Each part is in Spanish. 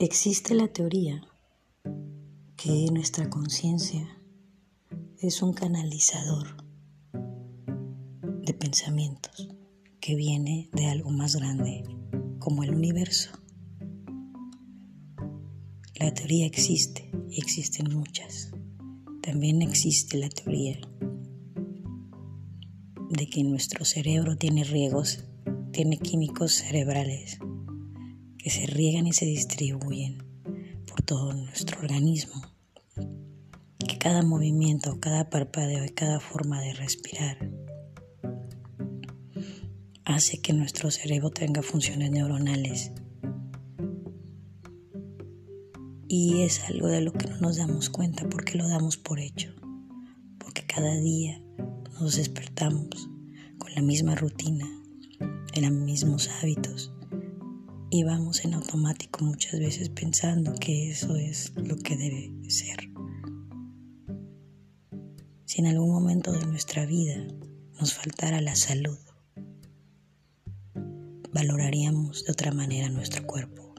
Existe la teoría que nuestra conciencia es un canalizador de pensamientos que viene de algo más grande como el universo. La teoría existe y existen muchas. También existe la teoría de que nuestro cerebro tiene riegos, tiene químicos cerebrales que se riegan y se distribuyen por todo nuestro organismo. Que cada movimiento, cada parpadeo y cada forma de respirar hace que nuestro cerebro tenga funciones neuronales. Y es algo de lo que no nos damos cuenta porque lo damos por hecho. Porque cada día nos despertamos con la misma rutina, en los mismos hábitos y vamos en automático muchas veces pensando que eso es lo que debe ser. Si en algún momento de nuestra vida nos faltara la salud, valoraríamos de otra manera nuestro cuerpo.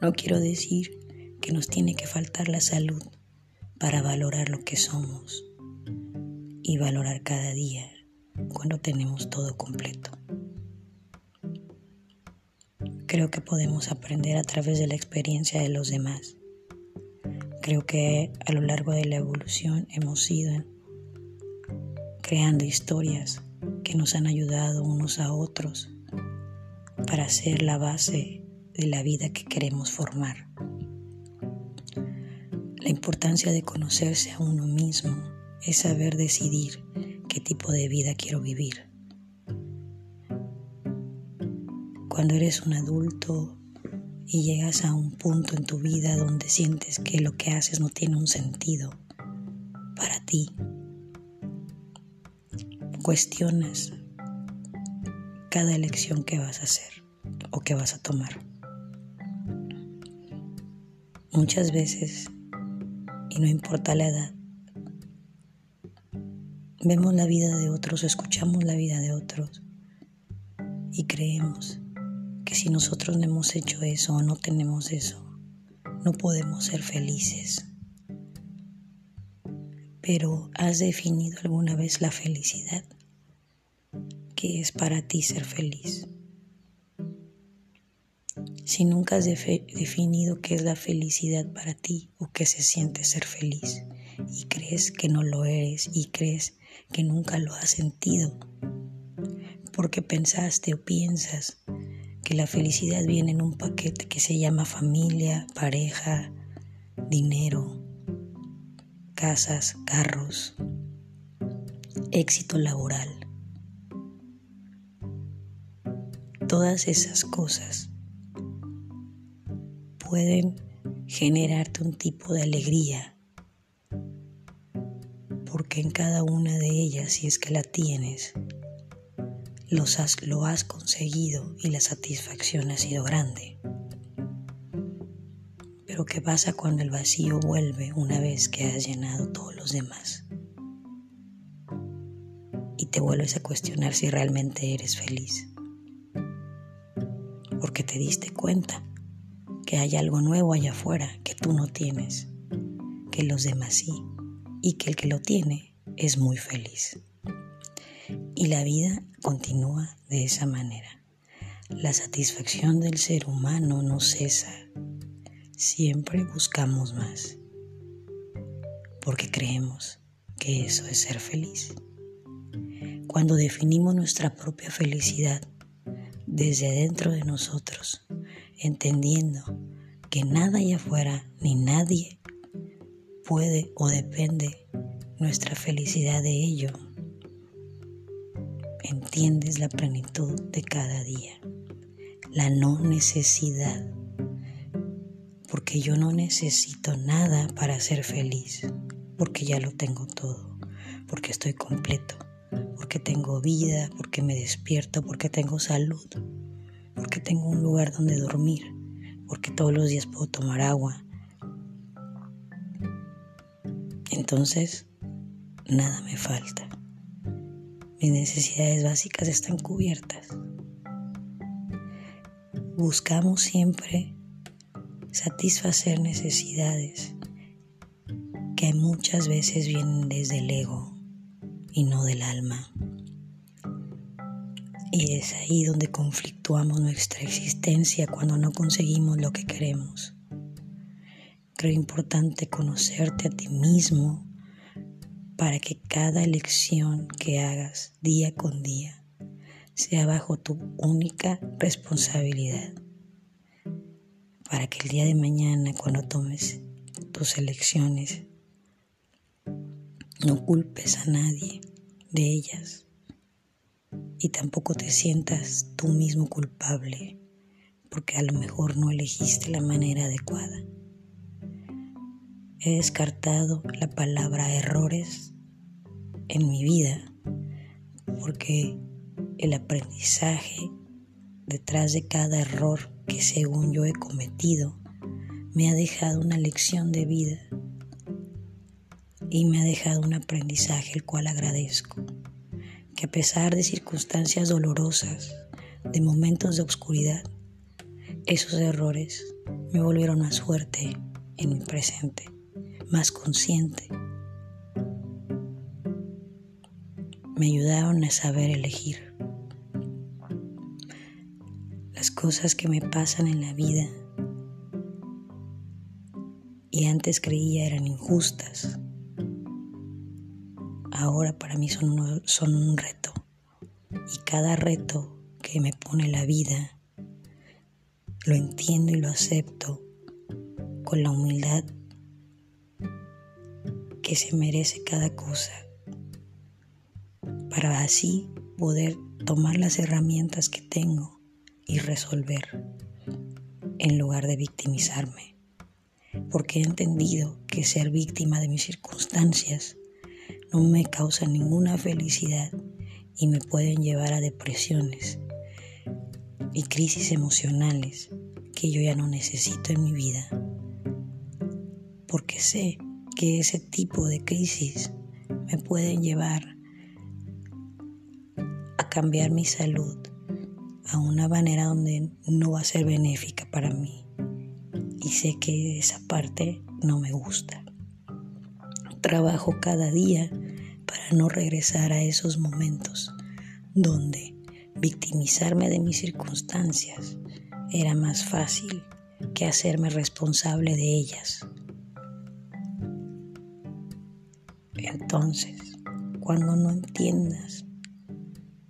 No quiero decir que nos tiene que faltar la salud para valorar lo que somos y valorar cada día cuando tenemos todo completo. Creo que podemos aprender a través de la experiencia de los demás. Creo que a lo largo de la evolución hemos ido creando historias que nos han ayudado unos a otros para ser la base de la vida que queremos formar. La importancia de conocerse a uno mismo es saber decidir qué tipo de vida quiero vivir. Cuando eres un adulto y llegas a un punto en tu vida donde sientes que lo que haces no tiene un sentido para ti, cuestionas cada elección que vas a hacer o que vas a tomar. Muchas veces, y no importa la edad, vemos la vida de otros, escuchamos la vida de otros y creemos que si nosotros no hemos hecho eso o no tenemos eso, no podemos ser felices. Pero ¿has definido alguna vez la felicidad? qué es para ti ser feliz. Si nunca has definido qué es la felicidad para ti o qué se siente ser feliz y crees que no lo eres y crees que nunca lo has sentido, porque pensaste o piensas que la felicidad viene en un paquete que se llama familia, pareja, dinero, casas, carros, éxito laboral. Todas esas cosas pueden generarte un tipo de alegría, porque en cada una de ellas, si es que la tienes, lo has conseguido y la satisfacción ha sido grande. Pero ¿qué pasa cuando el vacío vuelve una vez que has llenado todos los demás? Y te vuelves a cuestionar si realmente eres feliz porque te diste cuenta que hay algo nuevo allá afuera que tú no tienes, que los demás sí, y que el que lo tiene es muy feliz. Y la vida continúa de esa manera. La satisfacción del ser humano no cesa. Siempre buscamos más, porque creemos que eso es ser feliz. Cuando definimos nuestra propia felicidad desde adentro de nosotros, entendiendo que nada allá afuera ni nadie puede o depende nuestra felicidad de ello. Entiendes la plenitud de cada día, la no necesidad, porque yo no necesito nada para ser feliz, porque ya lo tengo todo, porque estoy completo porque tengo vida, porque me despierto, porque tengo salud, porque tengo un lugar donde dormir, porque todos los días puedo tomar agua. Entonces, nada me falta. Mis necesidades básicas están cubiertas. Buscamos siempre satisfacer necesidades que muchas veces vienen desde el ego y no del alma. Y es ahí donde conflictuamos nuestra existencia cuando no conseguimos lo que queremos. Creo importante conocerte a ti mismo para que cada elección que hagas día con día sea bajo tu única responsabilidad. Para que el día de mañana cuando tomes tus elecciones no culpes a nadie de ellas y tampoco te sientas tú mismo culpable porque a lo mejor no elegiste la manera adecuada. He descartado la palabra errores en mi vida porque el aprendizaje detrás de cada error que según yo he cometido me ha dejado una lección de vida y me ha dejado un aprendizaje el cual agradezco, que a pesar de circunstancias dolorosas, de momentos de oscuridad, esos errores me volvieron más fuerte en mi presente, más consciente. Me ayudaron a saber elegir. Las cosas que me pasan en la vida y antes creía eran injustas, ahora para mí son, son un reto. Y cada reto que me pone la vida, lo entiendo y lo acepto con la humildad que se merece cada cosa, para así poder tomar las herramientas que tengo y resolver en lugar de victimizarme, porque he entendido que ser víctima de mis circunstancias no me causan ninguna felicidad y me pueden llevar a depresiones y crisis emocionales que yo ya no necesito en mi vida. Porque sé que ese tipo de crisis me pueden llevar a cambiar mi salud a una manera donde no va a ser benéfica para mí. Y sé que esa parte no me gusta. Trabajo cada día para no regresar a esos momentos donde victimizarme de mis circunstancias era más fácil que hacerme responsable de ellas. Entonces, cuando no entiendas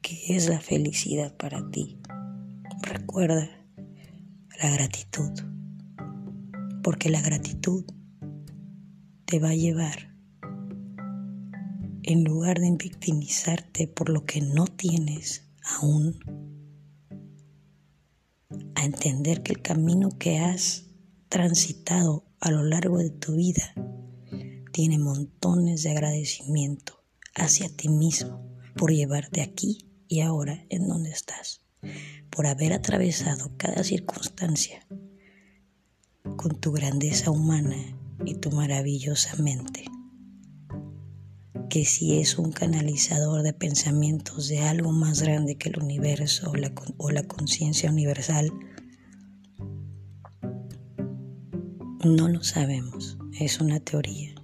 qué es la felicidad para ti, recuerda la gratitud, porque la gratitud te va a llevar en lugar de victimizarte por lo que no tienes aún, a entender que el camino que has transitado a lo largo de tu vida tiene montones de agradecimiento hacia ti mismo por llevarte aquí y ahora en donde estás, por haber atravesado cada circunstancia con tu grandeza humana y tu maravillosa mente que si es un canalizador de pensamientos de algo más grande que el universo o la, o la conciencia universal, no lo sabemos, es una teoría.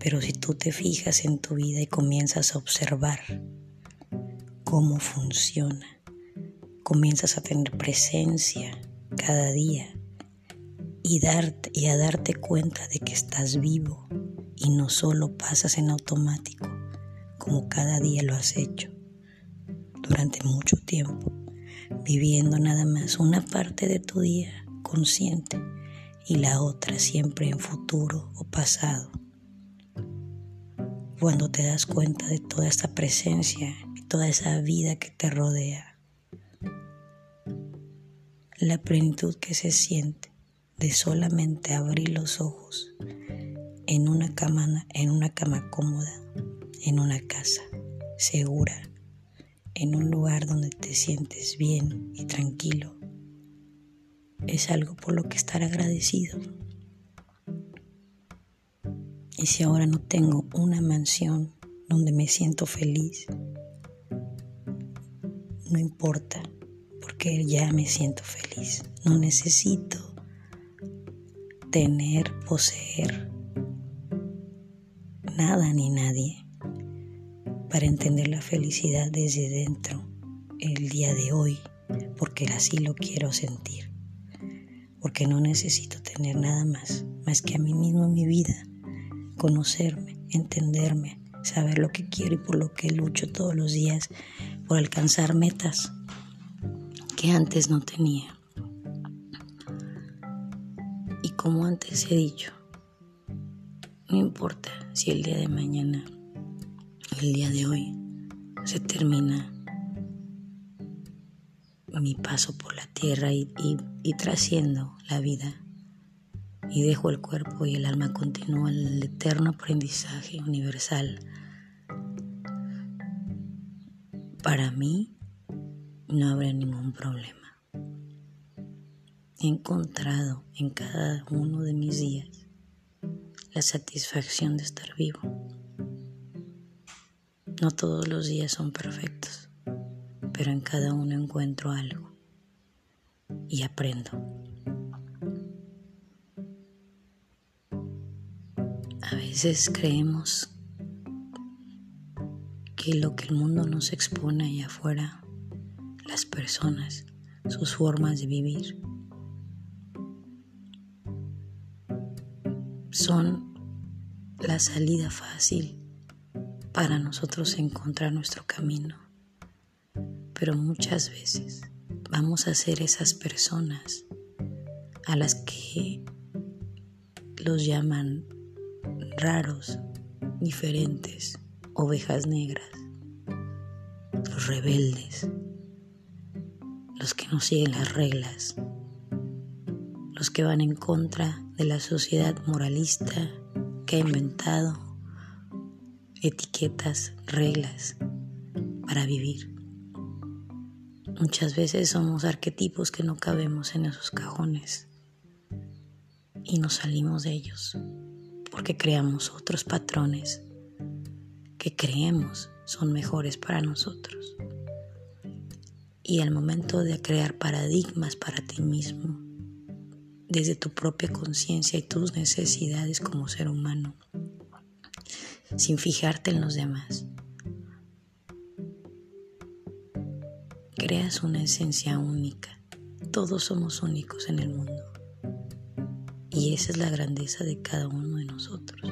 Pero si tú te fijas en tu vida y comienzas a observar cómo funciona, comienzas a tener presencia cada día y, darte, y a darte cuenta de que estás vivo, y no solo pasas en automático, como cada día lo has hecho durante mucho tiempo, viviendo nada más una parte de tu día consciente y la otra siempre en futuro o pasado. Cuando te das cuenta de toda esta presencia y toda esa vida que te rodea, la plenitud que se siente de solamente abrir los ojos en una en una cama cómoda, en una casa segura, en un lugar donde te sientes bien y tranquilo. Es algo por lo que estar agradecido. Y si ahora no tengo una mansión donde me siento feliz, no importa, porque ya me siento feliz. No necesito tener, poseer nada ni nadie para entender la felicidad desde dentro el día de hoy, porque así lo quiero sentir, porque no necesito tener nada más, más que a mí mismo en mi vida, conocerme, entenderme, saber lo que quiero y por lo que lucho todos los días, por alcanzar metas que antes no tenía. Y como antes he dicho, no importa si el día de mañana, el día de hoy, se termina mi paso por la tierra y, y, trasciendo la vida y dejo el cuerpo y el alma continúa el eterno aprendizaje universal. Para mí no habrá ningún problema. He encontrado en cada uno de mis días la satisfacción de estar vivo. No todos los días son perfectos, pero en cada uno encuentro algo y aprendo. Veces creemos que lo que el mundo nos expone allá afuera, las personas, sus formas de vivir, son la salida fácil para nosotros encontrar nuestro camino. Pero muchas veces vamos a ser esas personas a las que los llaman raros, diferentes, ovejas negras, los rebeldes, los que no siguen las reglas, los que van en contra de la sociedad moralista que ha inventado etiquetas, reglas para vivir. Muchas veces somos arquetipos que no cabemos en esos cajones y nos salimos de ellos porque creamos otros patrones que creemos son mejores para nosotros. Y al momento de crear paradigmas para ti mismo, desde tu propia conciencia y tus necesidades como ser humano, sin fijarte en los demás. Creas una esencia única. Todos somos únicos en el mundo. Y esa es la grandeza de cada uno de nosotros.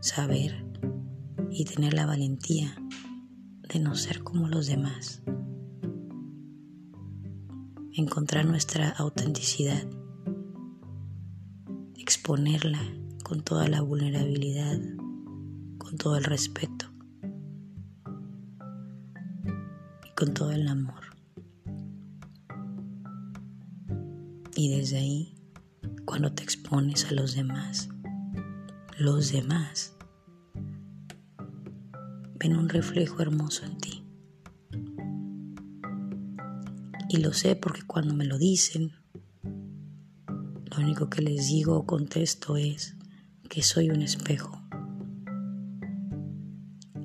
Saber y tener la valentía de no ser como los demás. Encontrar nuestra autenticidad exponerla con toda la vulnerabilidad, con todo el respeto y con todo el amor. Y desde ahí, cuando te expones a los demás, los demás ven un reflejo hermoso en ti. Y lo sé porque cuando me lo dicen, lo único que les digo o contesto es que soy un espejo.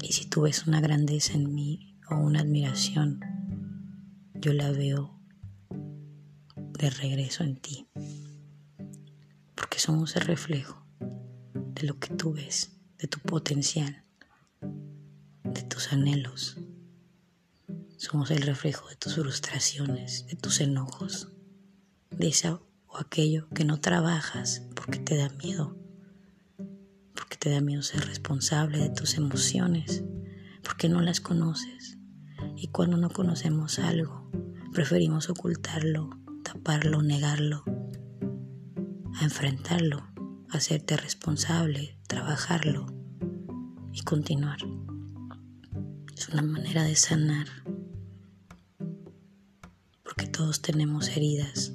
Y si tú ves una grandeza en mí o una admiración, yo la veo de regreso en ti. Somos el reflejo de lo que tú ves, de tu potencial, de tus anhelos. Somos el reflejo de tus frustraciones, de tus enojos, de esa aquello que no trabajas porque te da miedo, porque te da miedo ser responsable de tus emociones, porque no las conoces. Y cuando no conocemos algo, preferimos ocultarlo, taparlo, negarlo, a enfrentarlo, hacerte responsable, trabajarlo y continuar. Es una manera de sanar, porque todos tenemos heridas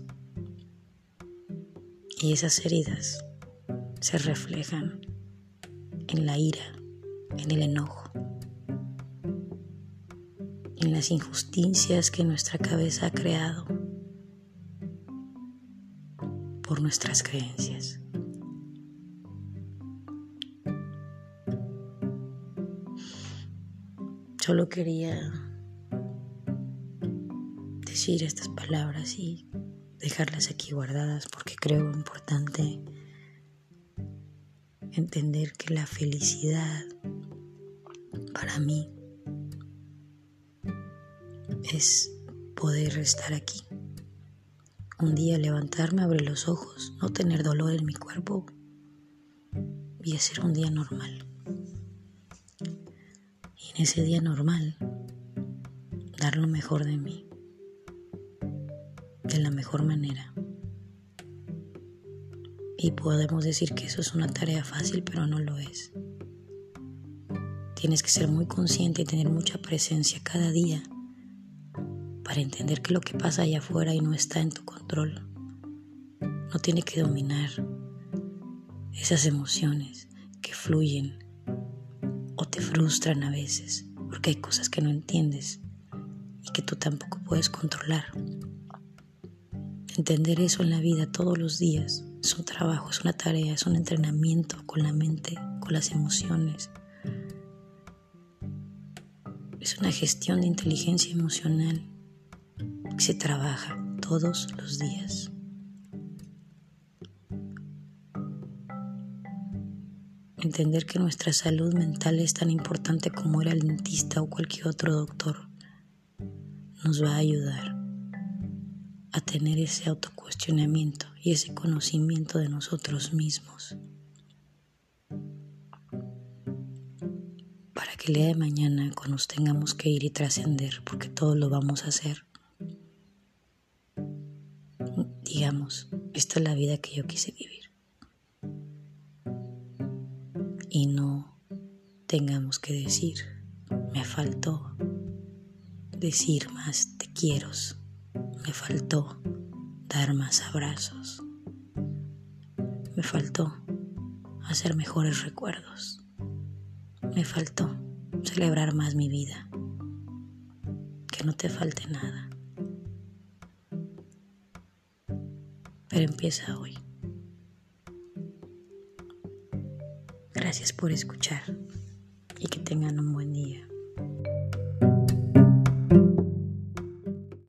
y esas heridas se reflejan en la ira, en el enojo, en las injusticias que nuestra cabeza ha creado por nuestras creencias. Solo quería decir estas palabras y dejarlas aquí guardadas porque creo importante entender que la felicidad para mí es poder estar aquí. Un día levantarme, abrir los ojos, no tener dolor en mi cuerpo y hacer un día normal. Y en ese día normal, dar lo mejor de mí, de la mejor manera. Y podemos decir que eso es una tarea fácil, pero no lo es. Tienes que ser muy consciente y tener mucha presencia cada día para entender que lo que pasa allá afuera y no está en tu control no tiene que dominar esas emociones que fluyen o te frustran a veces porque hay cosas que no entiendes y que tú tampoco puedes controlar. Entender eso en la vida todos los días es un trabajo, es una tarea, es un entrenamiento con la mente, con las emociones. Es una gestión de inteligencia emocional se trabaja todos los días. Entender que nuestra salud mental es tan importante como era el dentista o cualquier otro doctor nos va a ayudar a tener ese autocuestionamiento y ese conocimiento de nosotros mismos. Para que el día de mañana, cuando nos tengamos que ir y trascender, porque todos lo vamos a hacer, digamos, esta es la vida que yo quise vivir. Y no tengamos que decir, me faltó decir más te quiero me faltó dar más abrazos. Me faltó hacer mejores recuerdos. Me faltó celebrar más mi vida. Que no te falte nada. Pero empieza hoy. Gracias por escuchar y que tengan un buen día.